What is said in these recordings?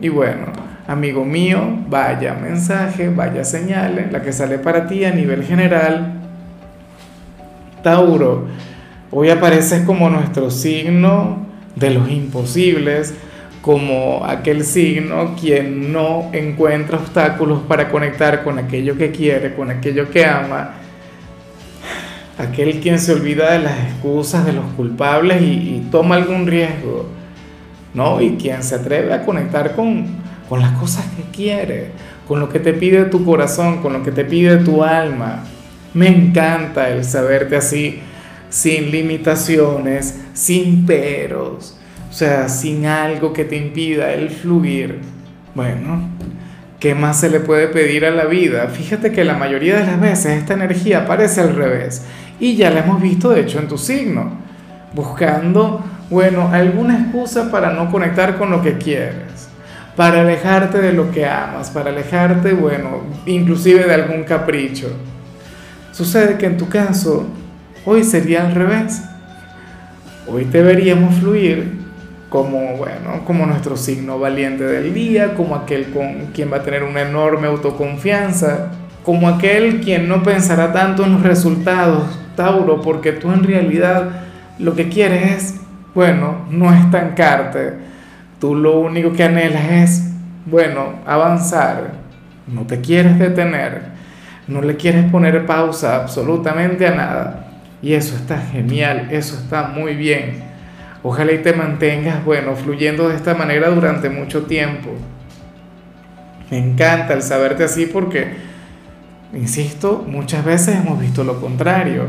Y bueno, amigo mío, vaya mensaje, vaya señal, la que sale para ti a nivel general. Tauro, hoy apareces como nuestro signo de los imposibles, como aquel signo quien no encuentra obstáculos para conectar con aquello que quiere, con aquello que ama, aquel quien se olvida de las excusas de los culpables y, y toma algún riesgo ¿no? Y quien se atreve a conectar con, con las cosas que quiere, con lo que te pide tu corazón, con lo que te pide tu alma. Me encanta el saberte así, sin limitaciones, sin peros, o sea, sin algo que te impida el fluir. Bueno, ¿qué más se le puede pedir a la vida? Fíjate que la mayoría de las veces esta energía aparece al revés y ya la hemos visto de hecho en tu signo, buscando bueno, alguna excusa para no conectar con lo que quieres, para alejarte de lo que amas, para alejarte, bueno, inclusive de algún capricho. Sucede que en tu caso, hoy sería al revés. Hoy deberíamos fluir como, bueno, como nuestro signo valiente del día, como aquel con quien va a tener una enorme autoconfianza, como aquel quien no pensará tanto en los resultados, Tauro, porque tú en realidad lo que quieres es bueno, no estancarte. Tú lo único que anhelas es, bueno, avanzar. No te quieres detener. No le quieres poner pausa absolutamente a nada. Y eso está genial, eso está muy bien. Ojalá y te mantengas, bueno, fluyendo de esta manera durante mucho tiempo. Me encanta el saberte así porque, insisto, muchas veces hemos visto lo contrario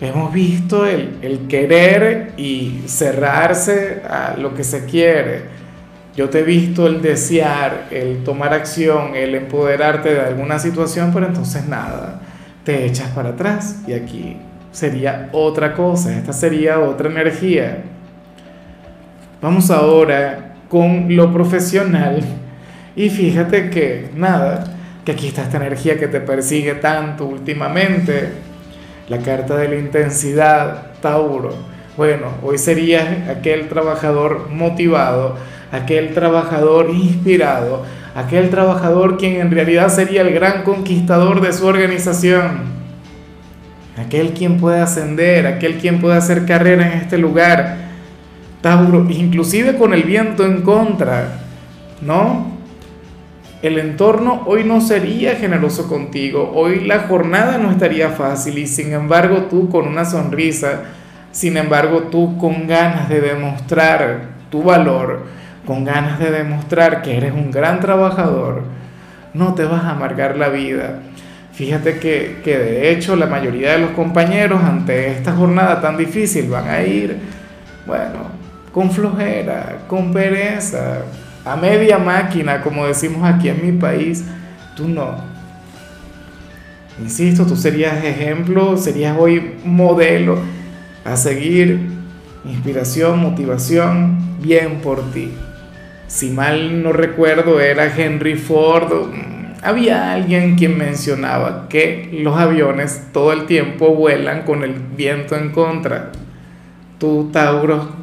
hemos visto el, querer y cerrarse a lo que se quiere. Yo te he visto el desear, el tomar acción, el empoderarte de alguna situación, pero entonces nada, te echas para atrás y aquí sería otra cosa, esta sería otra energía. Vamos ahora con lo profesional y fíjate que nada, que aquí está esta energía que te persigue tanto últimamente, la carta de la intensidad, Tauro. Bueno, hoy sería aquel trabajador motivado, aquel trabajador inspirado, aquel trabajador quien en realidad sería el gran conquistador de su organización, aquel quien puede ascender, aquel quien puede hacer carrera en este lugar, Tauro, inclusive con el viento en contra, ¿no? El entorno hoy no sería generoso contigo, hoy la jornada no estaría fácil y sin embargo tú con una sonrisa, sin embargo tú con ganas de demostrar tu valor, con ganas de demostrar que eres un gran trabajador, no te vas a amargar la vida. Fíjate que, que de hecho la mayoría de los compañeros ante esta jornada tan difícil van a ir, bueno, con flojera, con pereza, a media máquina, como decimos aquí en mi país, tú no. Insisto, tú serías ejemplo, serías hoy modelo a seguir, inspiración, motivación, bien por ti. Si mal no recuerdo, era Henry Ford. Mm, había alguien quien mencionaba que los aviones todo el tiempo vuelan con el viento en contra. Tú, Tauro,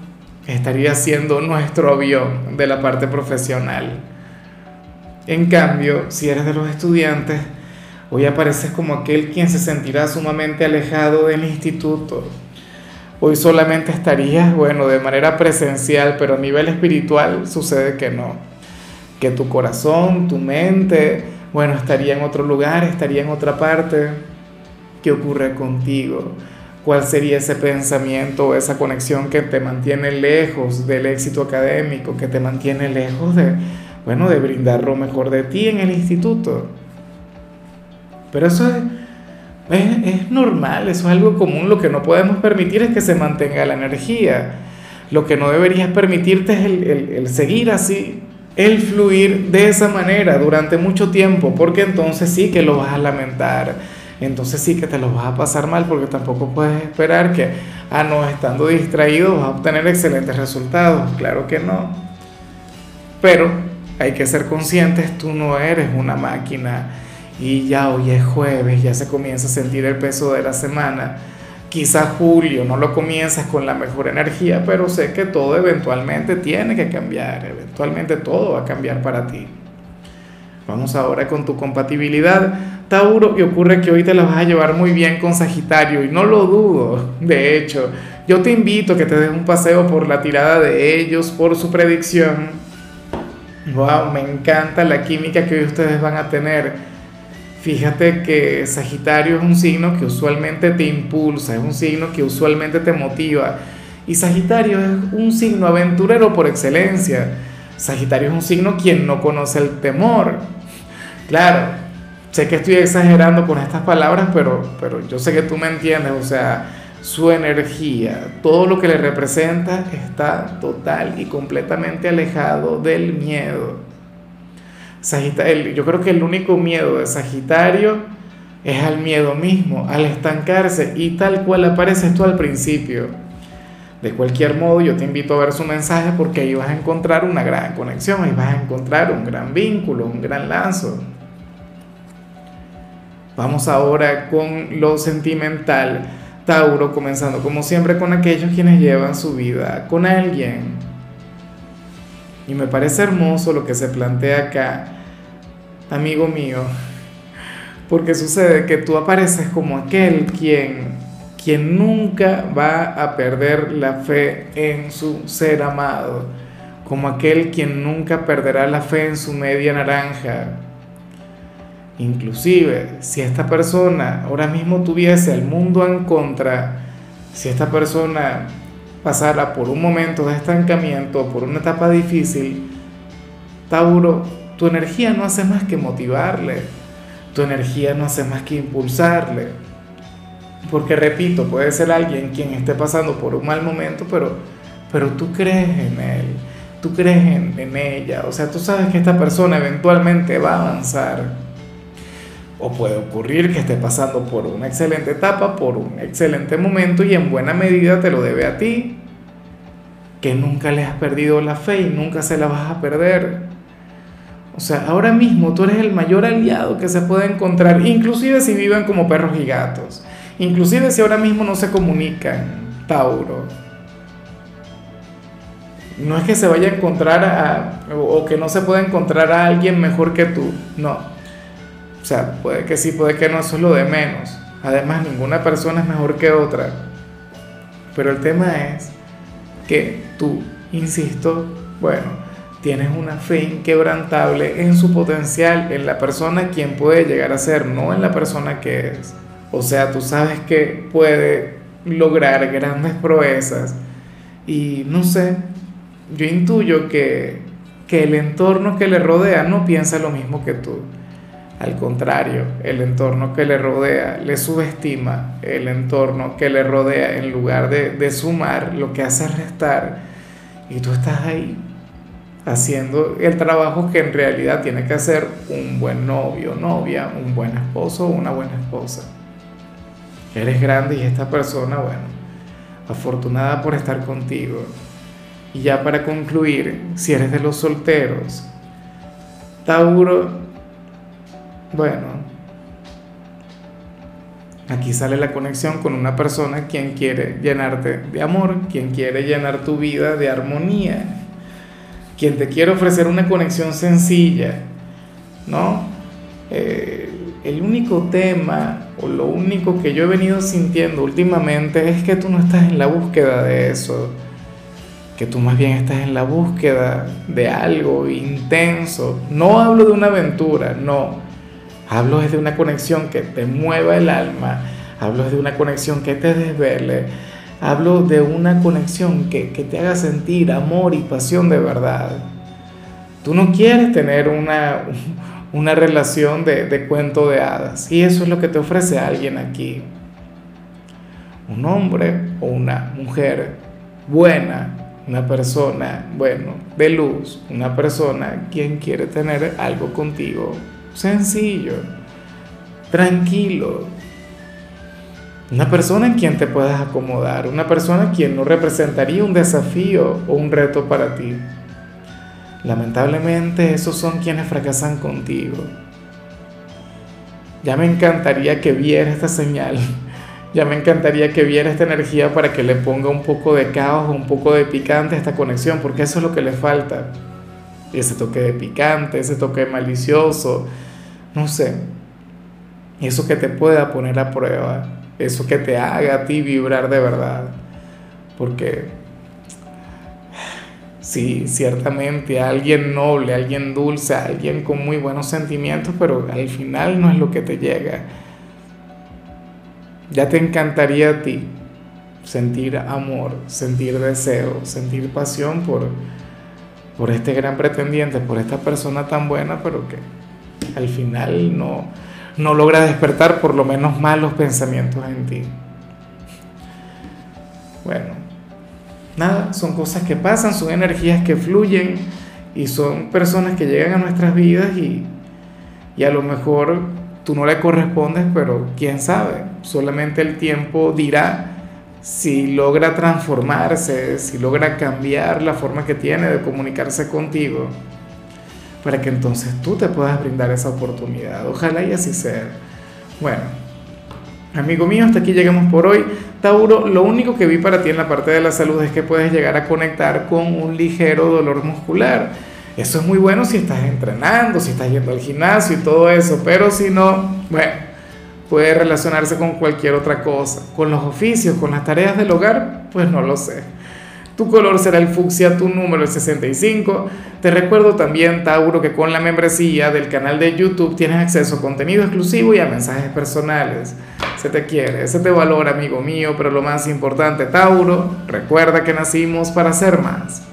estaría siendo nuestro avión de la parte profesional. En cambio, si eres de los estudiantes, hoy apareces como aquel quien se sentirá sumamente alejado del instituto. Hoy solamente estarías, bueno, de manera presencial, pero a nivel espiritual sucede que no. Que tu corazón, tu mente, bueno, estaría en otro lugar, estaría en otra parte. ¿Qué ocurre contigo? Cuál sería ese pensamiento o esa conexión que te mantiene lejos del éxito académico, que te mantiene lejos de, bueno, de brindar lo mejor de ti en el instituto. Pero eso es, es, normal, eso es algo común, lo que no podemos permitir es que se mantenga la energía. Lo que no deberías permitirte es el, el seguir así, el fluir de esa manera durante mucho tiempo, porque entonces sí que lo vas a lamentar, entonces sí que te lo vas a pasar mal, porque tampoco puedes esperar que, ah, no, estando distraído vas a obtener excelentes resultados, claro que no. Pero hay que ser conscientes, tú no eres una máquina y ya hoy es jueves, ya se comienza a sentir el peso de la semana Quizás julio no lo comienzas con la mejor energía, pero sé que todo eventualmente tiene que cambiar, eventualmente todo va a cambiar para ti. Vamos ahora con tu compatibilidad, Tauro, y ocurre que hoy te la vas a llevar muy bien con Sagitario, y no lo dudo, de hecho, yo te invito a que te des un paseo por la tirada de ellos, por su predicción. Wow, me encanta la química que hoy ustedes van a tener Fíjate que Sagitario es un signo que usualmente te impulsa, es un signo que usualmente te motiva. Y Sagitario es un signo aventurero por excelencia. Sagitario es un signo quien no conoce el temor. Claro, sé que estoy exagerando con estas palabras, pero, pero yo sé que tú me entiendes. O sea, su energía, todo lo que le representa está total y completamente alejado del miedo yo creo que el único miedo de Sagitario es al miedo mismo, al estancarse y tal cual apareces tú al principio. De cualquier modo, yo te invito a ver su mensaje porque ahí vas a encontrar una gran conexión, ahí vas a encontrar un gran vínculo, un gran lazo. Vamos ahora con lo sentimental. Tauro, comenzando como siempre con aquellos quienes llevan su vida con alguien. Y me parece hermoso lo que se plantea acá amigo mío, porque sucede que tú apareces como aquel quien, quien nunca va a perder la fe en su ser amado, como aquel quien nunca perderá la fe en su media naranja. Inclusive, si esta persona ahora mismo tuviese el mundo en contra, si esta persona pasara por un momento de estancamiento, por una etapa difícil, Tauro tu energía no hace más que motivarle, tu energía no hace más que impulsarle. Porque repito, puede ser alguien quien esté pasando por un mal momento, pero, pero tú crees en él, tú crees en, en ella, o sea, tú sabes que esta persona eventualmente va a avanzar. O puede ocurrir que esté pasando por una excelente etapa, por un excelente momento y en buena medida te lo debe a ti, que nunca le has perdido la fe y nunca se la vas a perder. O sea, ahora mismo tú eres el mayor aliado que se puede encontrar, inclusive si viven como perros y gatos, inclusive si ahora mismo no se comunican, Tauro. No es que se vaya a encontrar a, o que no se pueda encontrar a alguien mejor que tú, no. O sea, puede que sí, puede que no, eso es lo de menos. Además, ninguna persona es mejor que otra. Pero el tema es que tú, insisto, bueno, tienes una fe inquebrantable en su potencial, en la persona quien puede llegar a ser, no en la persona que es. O sea, tú sabes que puede lograr grandes proezas y no sé, yo intuyo que, que el entorno que le rodea no piensa lo mismo que tú. Al contrario, el entorno que le rodea le subestima, el entorno que le rodea en lugar de, de sumar lo que hace restar y tú estás ahí haciendo el trabajo que en realidad tiene que hacer un buen novio, novia, un buen esposo o una buena esposa. Eres grande y esta persona, bueno, afortunada por estar contigo. Y ya para concluir, si eres de los solteros, Tauro, bueno, aquí sale la conexión con una persona quien quiere llenarte de amor, quien quiere llenar tu vida de armonía quien te quiere ofrecer una conexión sencilla, ¿no? Eh, el único tema o lo único que yo he venido sintiendo últimamente es que tú no estás en la búsqueda de eso, que tú más bien estás en la búsqueda de algo intenso. No hablo de una aventura, no. Hablo de una conexión que te mueva el alma, hablo de una conexión que te desvele, Hablo de una conexión que, te haga sentir amor y pasión de verdad. Tú no quieres tener una, una relación de, de cuento de hadas. Y eso es lo que te ofrece alguien aquí. Un hombre o una mujer buena, una persona, bueno, de luz, una persona quien quiere tener algo contigo sencillo, tranquilo. Una persona en quien te puedas acomodar, una persona quien no representaría un desafío o un reto para ti. Lamentablemente esos son quienes fracasan contigo. Ya me encantaría que viera esta señal ya me encantaría que viera esta energía para que le ponga un poco de caos, un poco de picante a esta conexión, porque eso es lo que le falta. Ese toque de picante, ese toque malicioso, no sé. Eso que te pueda poner a prueba, eso que te haga a ti vibrar de verdad. Porque sí, ciertamente alguien noble, alguien dulce, alguien con muy buenos sentimientos, pero al final no es lo que te llega ya te encantaría a ti sentir amor, sentir deseo, sentir pasión por, por este gran pretendiente, por esta persona tan buena, pero que al final no, no logra despertar por lo menos malos pensamientos en ti. Bueno, nada, son cosas que pasan, son energías que fluyen y son personas que llegan a nuestras vidas y, y a lo mejor tú no le correspondes, pero quién sabe, solamente el tiempo dirá si logra transformarse, si logra cambiar la forma que tiene de comunicarse contigo, para que entonces tú te puedas brindar esa oportunidad. Ojalá y así sea. Bueno, amigo mío, hasta aquí llegamos por hoy. Tauro, lo único que vi para ti en la parte de la salud es que puedes llegar a conectar con un ligero dolor muscular eso es muy bueno si estás entrenando, si estás yendo al gimnasio y todo eso, pero si no, bueno, puede relacionarse con cualquier otra cosa, con los oficios, con las tareas del hogar, pues no lo sé. Tu color será el fucsia, tu número el 65. Te recuerdo también, Tauro, que con la membresía del canal de YouTube tienes acceso a contenido exclusivo y a mensajes personales. Se te quiere, se te valora, amigo mío, pero lo más importante, Tauro, recuerda que nacimos para ser más.